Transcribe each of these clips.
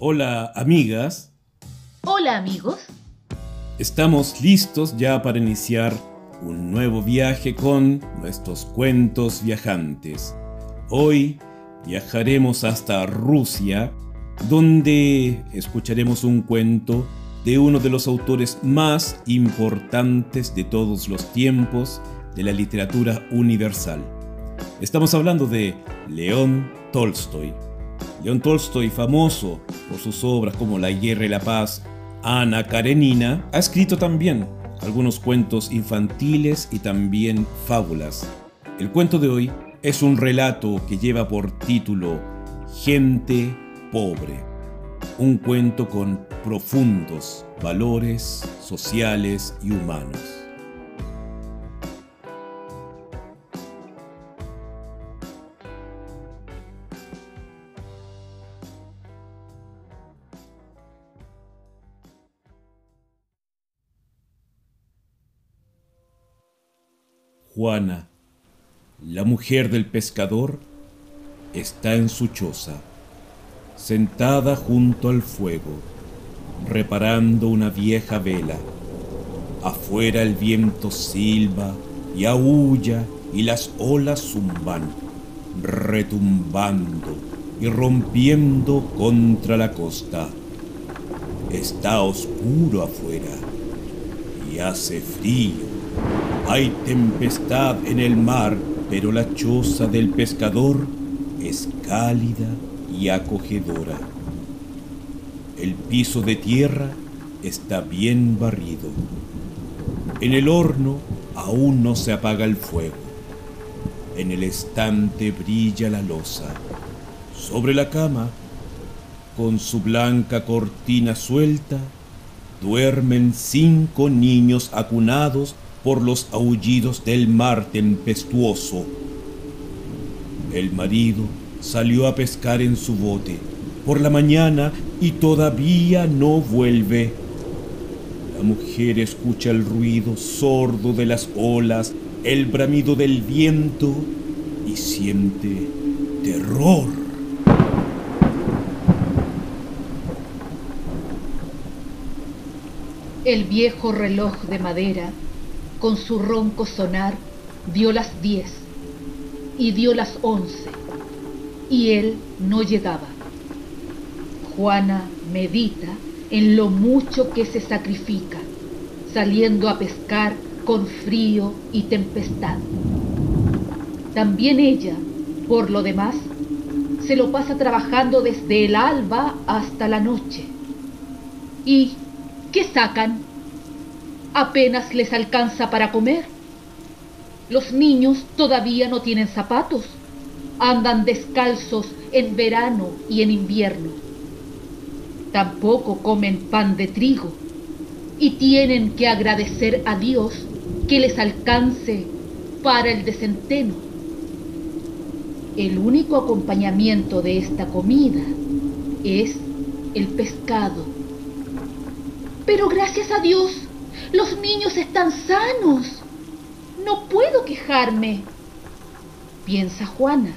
Hola amigas. Hola amigos. Estamos listos ya para iniciar un nuevo viaje con nuestros cuentos viajantes. Hoy viajaremos hasta Rusia, donde escucharemos un cuento de uno de los autores más importantes de todos los tiempos de la literatura universal. Estamos hablando de León Tolstoy. León Tolstoy, famoso por sus obras como La Guerra y la Paz, Ana Karenina, ha escrito también algunos cuentos infantiles y también fábulas. El cuento de hoy es un relato que lleva por título Gente pobre. Un cuento con profundos valores sociales y humanos. Juana, la mujer del pescador, está en su choza, sentada junto al fuego, reparando una vieja vela. Afuera el viento silba y aúlla y las olas zumban, retumbando y rompiendo contra la costa. Está oscuro afuera y hace frío. Hay tempestad en el mar, pero la choza del pescador es cálida y acogedora. El piso de tierra está bien barrido. En el horno aún no se apaga el fuego. En el estante brilla la losa. Sobre la cama, con su blanca cortina suelta, duermen cinco niños acunados por los aullidos del mar tempestuoso. El marido salió a pescar en su bote por la mañana y todavía no vuelve. La mujer escucha el ruido sordo de las olas, el bramido del viento y siente terror. El viejo reloj de madera con su ronco sonar, dio las diez y dio las once, y él no llegaba. Juana medita en lo mucho que se sacrifica, saliendo a pescar con frío y tempestad. También ella, por lo demás, se lo pasa trabajando desde el alba hasta la noche. ¿Y qué sacan? Apenas les alcanza para comer. Los niños todavía no tienen zapatos, andan descalzos en verano y en invierno. Tampoco comen pan de trigo y tienen que agradecer a Dios que les alcance para el desenteno. El único acompañamiento de esta comida es el pescado. Pero gracias a Dios los niños están sanos. No puedo quejarme, piensa Juana,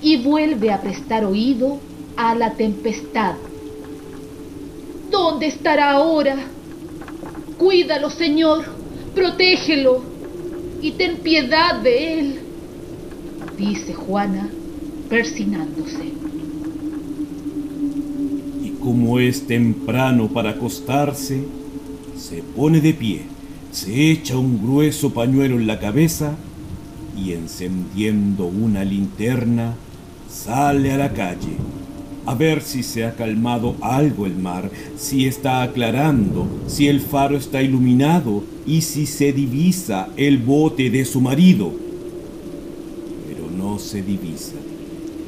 y vuelve a prestar oído a la tempestad. ¿Dónde estará ahora? Cuídalo, Señor, protégelo y ten piedad de él, dice Juana, persinándose. Y como es temprano para acostarse, se pone de pie, se echa un grueso pañuelo en la cabeza y encendiendo una linterna sale a la calle a ver si se ha calmado algo el mar, si está aclarando, si el faro está iluminado y si se divisa el bote de su marido. Pero no se divisa.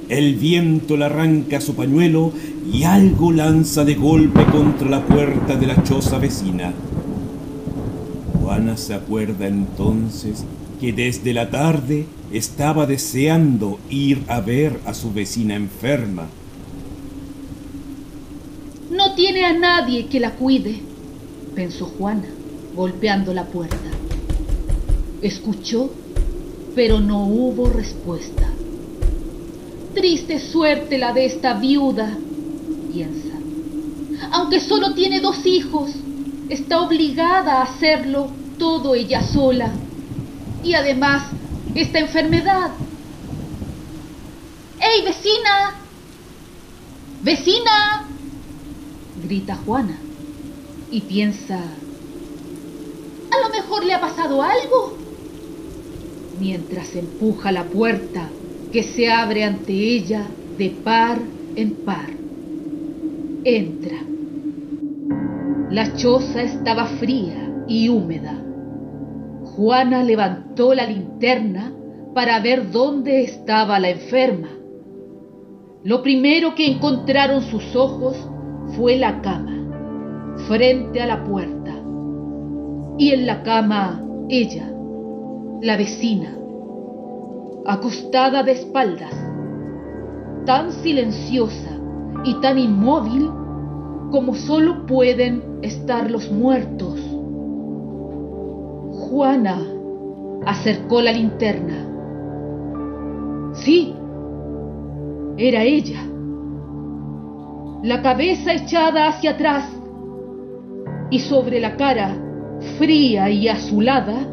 El viento le arranca su pañuelo y algo lanza de golpe contra la puerta de la choza vecina. Juana se acuerda entonces que desde la tarde estaba deseando ir a ver a su vecina enferma. No tiene a nadie que la cuide, pensó Juana, golpeando la puerta. Escuchó, pero no hubo respuesta. Triste suerte la de esta viuda, piensa. aunque solo tiene dos hijos, está obligada a hacerlo todo ella sola. Y además, esta enfermedad. ¡Ey, vecina! ¡Vecina! grita Juana y piensa, a lo mejor le ha pasado algo. Mientras empuja la puerta que se abre ante ella de par en par. Entra. La choza estaba fría y húmeda. Juana levantó la linterna para ver dónde estaba la enferma. Lo primero que encontraron sus ojos fue la cama, frente a la puerta. Y en la cama ella, la vecina, acostada de espaldas, tan silenciosa y tan inmóvil como solo pueden estar los muertos. Juana acercó la linterna. Sí, era ella. La cabeza echada hacia atrás y sobre la cara, fría y azulada,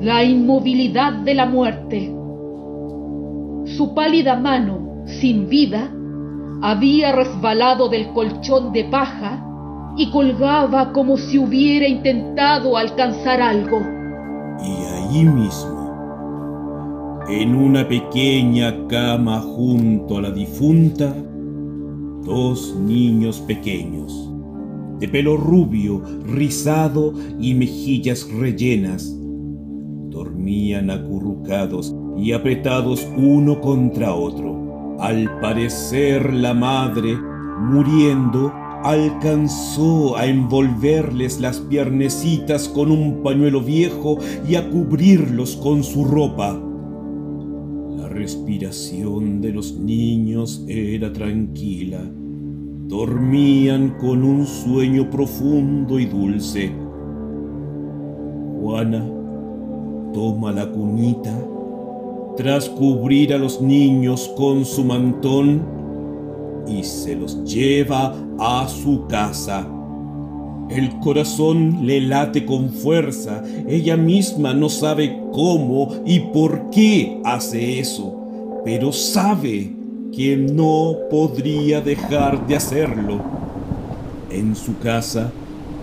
la inmovilidad de la muerte. Su pálida mano, sin vida, había resbalado del colchón de paja y colgaba como si hubiera intentado alcanzar algo. Y ahí mismo, en una pequeña cama junto a la difunta, dos niños pequeños, de pelo rubio, rizado y mejillas rellenas, dormían acurrucados y apretados uno contra otro. Al parecer la madre, muriendo, alcanzó a envolverles las piernecitas con un pañuelo viejo y a cubrirlos con su ropa. La respiración de los niños era tranquila. Dormían con un sueño profundo y dulce. Juana toma la cunita tras cubrir a los niños con su mantón y se los lleva a su casa. El corazón le late con fuerza, ella misma no sabe cómo y por qué hace eso, pero sabe que no podría dejar de hacerlo. En su casa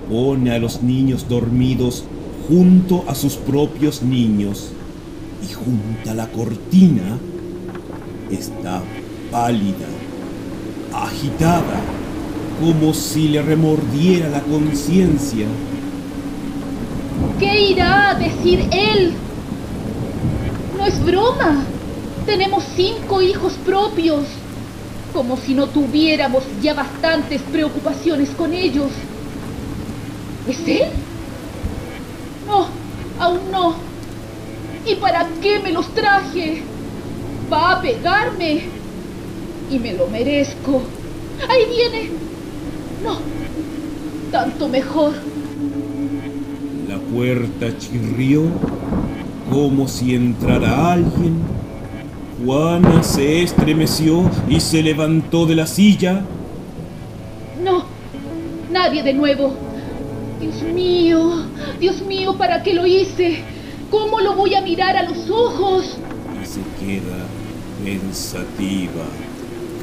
pone a los niños dormidos junto a sus propios niños y junto a la cortina está pálida, agitada, como si le remordiera la conciencia. ¿Qué irá a decir él? No es broma. Tenemos cinco hijos propios. Como si no tuviéramos ya bastantes preocupaciones con ellos. ¿Es él? No, aún no. ¿Y para qué me los traje? Va a pegarme. Y me lo merezco. Ahí viene. No. Tanto mejor. La puerta chirrió como si entrara alguien. Juana se estremeció y se levantó de la silla. No, nadie de nuevo. Dios mío, Dios mío, ¿para qué lo hice? ¿Cómo lo voy a mirar a los ojos? Y se queda pensativa,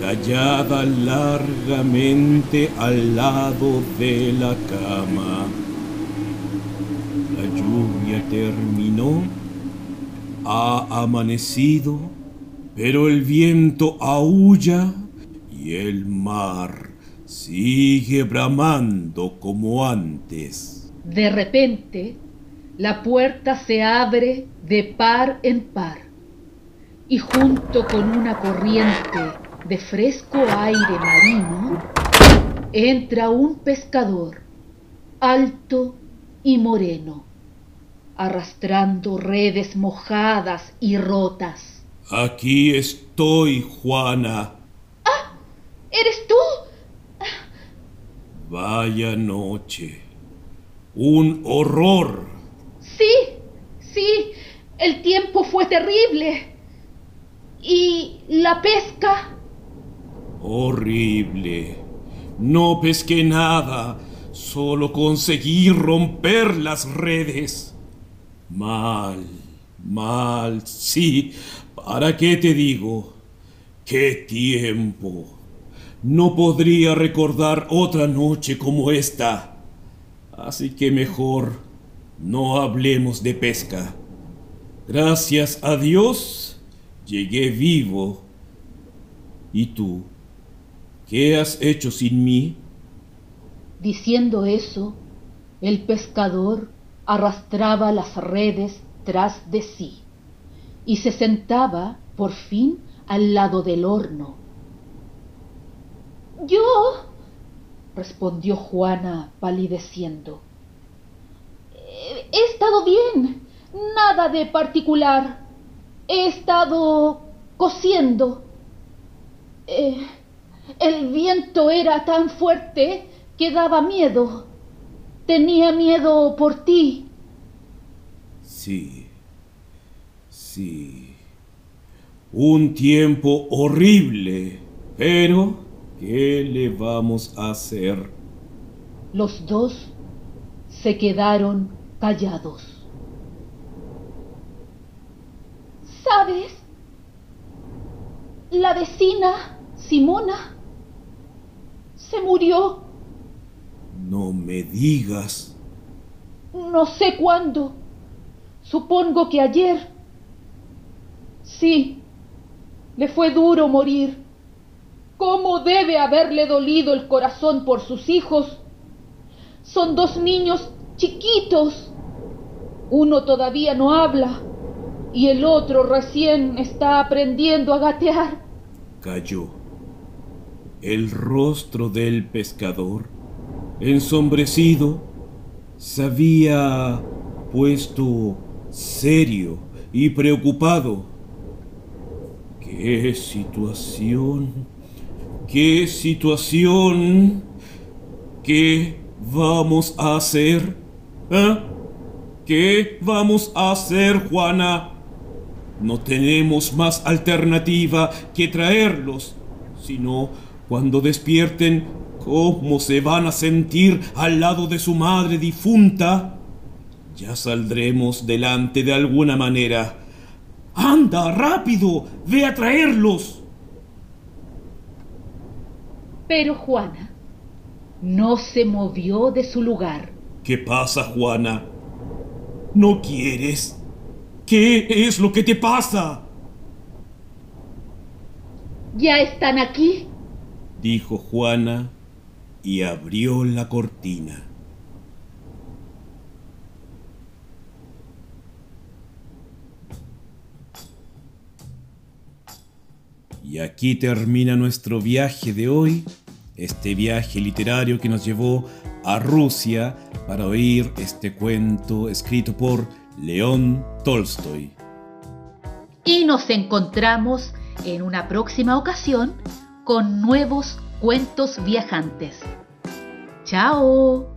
callada largamente al lado de la cama. La lluvia terminó, ha amanecido, pero el viento aúlla y el mar sigue bramando como antes. De repente, la puerta se abre de par en par y junto con una corriente de fresco aire marino entra un pescador alto y moreno, arrastrando redes mojadas y rotas. Aquí estoy, Juana. ¡Ah! ¿Eres tú? Vaya noche. Un horror. Sí, sí, el tiempo fue terrible. ¿Y la pesca? Horrible. No pesqué nada, solo conseguí romper las redes. Mal, mal, sí, ¿para qué te digo? ¡Qué tiempo! No podría recordar otra noche como esta. Así que mejor no hablemos de pesca. Gracias a Dios llegué vivo. ¿Y tú? ¿Qué has hecho sin mí? Diciendo eso, el pescador arrastraba las redes tras de sí y se sentaba por fin al lado del horno. Yo, respondió Juana palideciendo. He estado bien, nada de particular. He estado cosiendo. Eh, el viento era tan fuerte que daba miedo. Tenía miedo por ti. Sí, sí. Un tiempo horrible, pero ¿qué le vamos a hacer? Los dos se quedaron callados. ¿Sabes? La vecina Simona se murió. No me digas. No sé cuándo. Supongo que ayer. Sí, le fue duro morir. ¿Cómo debe haberle dolido el corazón por sus hijos? Son dos niños chiquitos. Uno todavía no habla y el otro recién está aprendiendo a gatear. Cayó. El rostro del pescador, ensombrecido, se había puesto serio y preocupado. ¡Qué situación! ¡Qué situación! ¿Qué vamos a hacer? ¿Eh? ¿Qué vamos a hacer, Juana? No tenemos más alternativa que traerlos, sino cuando despierten, ¿cómo se van a sentir al lado de su madre difunta? Ya saldremos delante de alguna manera. ¡Anda, rápido! ¡Ve a traerlos! Pero Juana no se movió de su lugar. ¿Qué pasa, Juana? ¿No quieres? ¿Qué es lo que te pasa? ¿Ya están aquí? Dijo Juana y abrió la cortina. Y aquí termina nuestro viaje de hoy, este viaje literario que nos llevó a Rusia para oír este cuento escrito por León Tolstoy. Y nos encontramos en una próxima ocasión con nuevos cuentos viajantes. ¡Chao!